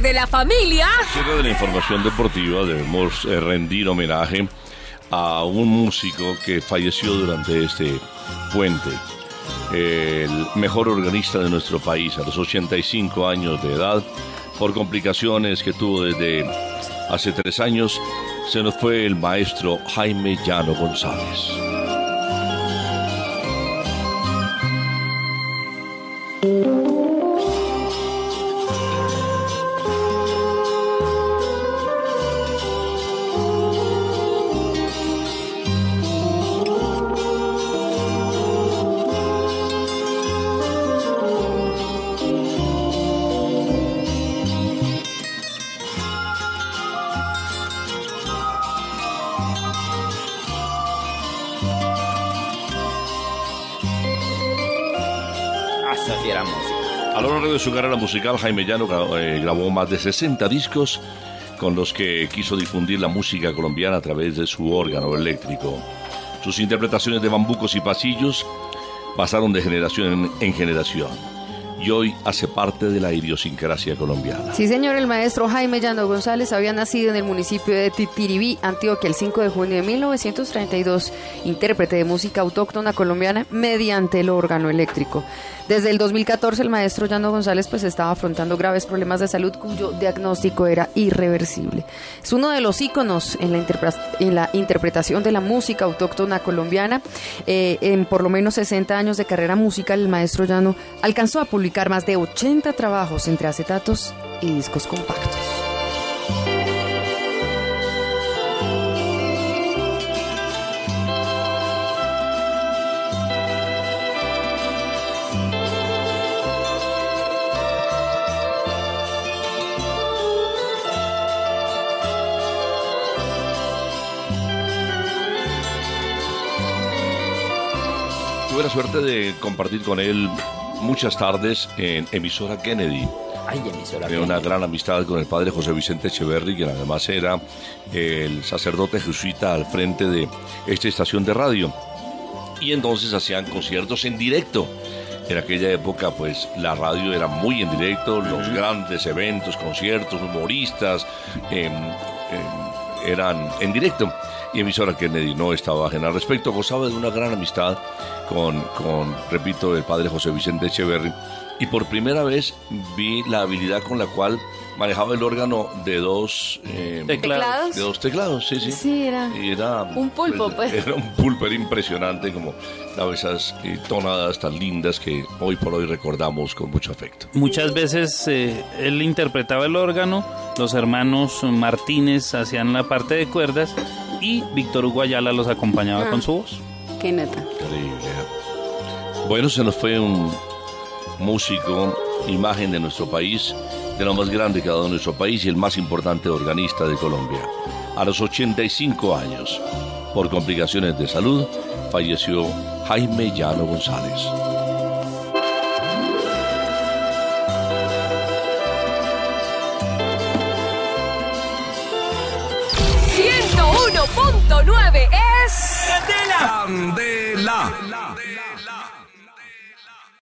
de la familia. Cierre de la información deportiva debemos eh, rendir homenaje a un músico que falleció durante este puente. El mejor organista de nuestro país a los 85 años de edad, por complicaciones que tuvo desde hace tres años, se nos fue el maestro Jaime Llano González. A lo largo de su carrera musical, Jaime Llano eh, grabó más de 60 discos con los que quiso difundir la música colombiana a través de su órgano eléctrico. Sus interpretaciones de bambucos y pasillos pasaron de generación en, en generación y hoy hace parte de la idiosincrasia colombiana. Sí, señor, el maestro Jaime Llano González había nacido en el municipio de Titiribí, Antioquia, el 5 de junio de 1932, intérprete de música autóctona colombiana mediante el órgano eléctrico. Desde el 2014 el maestro Llano González pues estaba afrontando graves problemas de salud cuyo diagnóstico era irreversible. Es uno de los íconos en la, interpre- en la interpretación de la música autóctona colombiana. Eh, en por lo menos 60 años de carrera musical el maestro Llano alcanzó a publicar más de 80 trabajos entre acetatos y discos compactos. Tuve la suerte de compartir con él muchas tardes en emisora Kennedy. Ay, emisora. una gran amistad con el padre José Vicente Echeverry, quien además era el sacerdote jesuita al frente de esta estación de radio. Y entonces hacían conciertos en directo. En aquella época, pues la radio era muy en directo, los grandes eventos, conciertos, humoristas, em, eran en directo. Y emisora Kennedy no estaba ajena al respecto, gozaba de una gran amistad con, con, repito, el padre José Vicente Echeverry. Y por primera vez vi la habilidad con la cual manejaba el órgano de dos eh, ¿Teclados? de dos teclados, sí, sí. Sí, era Y era un pulpo, pues. Era un pulpo, era impresionante como daba esas eh, tonadas tan lindas que hoy por hoy recordamos con mucho afecto. Muchas veces eh, él interpretaba el órgano, los hermanos Martínez hacían la parte de cuerdas y Víctor Hugo Ayala los acompañaba Ah. con su voz. Qué neta. Increíble. Bueno, se nos fue un músico, imagen de nuestro país, de lo más grande que ha dado nuestro país y el más importante organista de Colombia. A los 85 años, por complicaciones de salud, falleció Jaime Llano González. ¡101.9 es... Candela.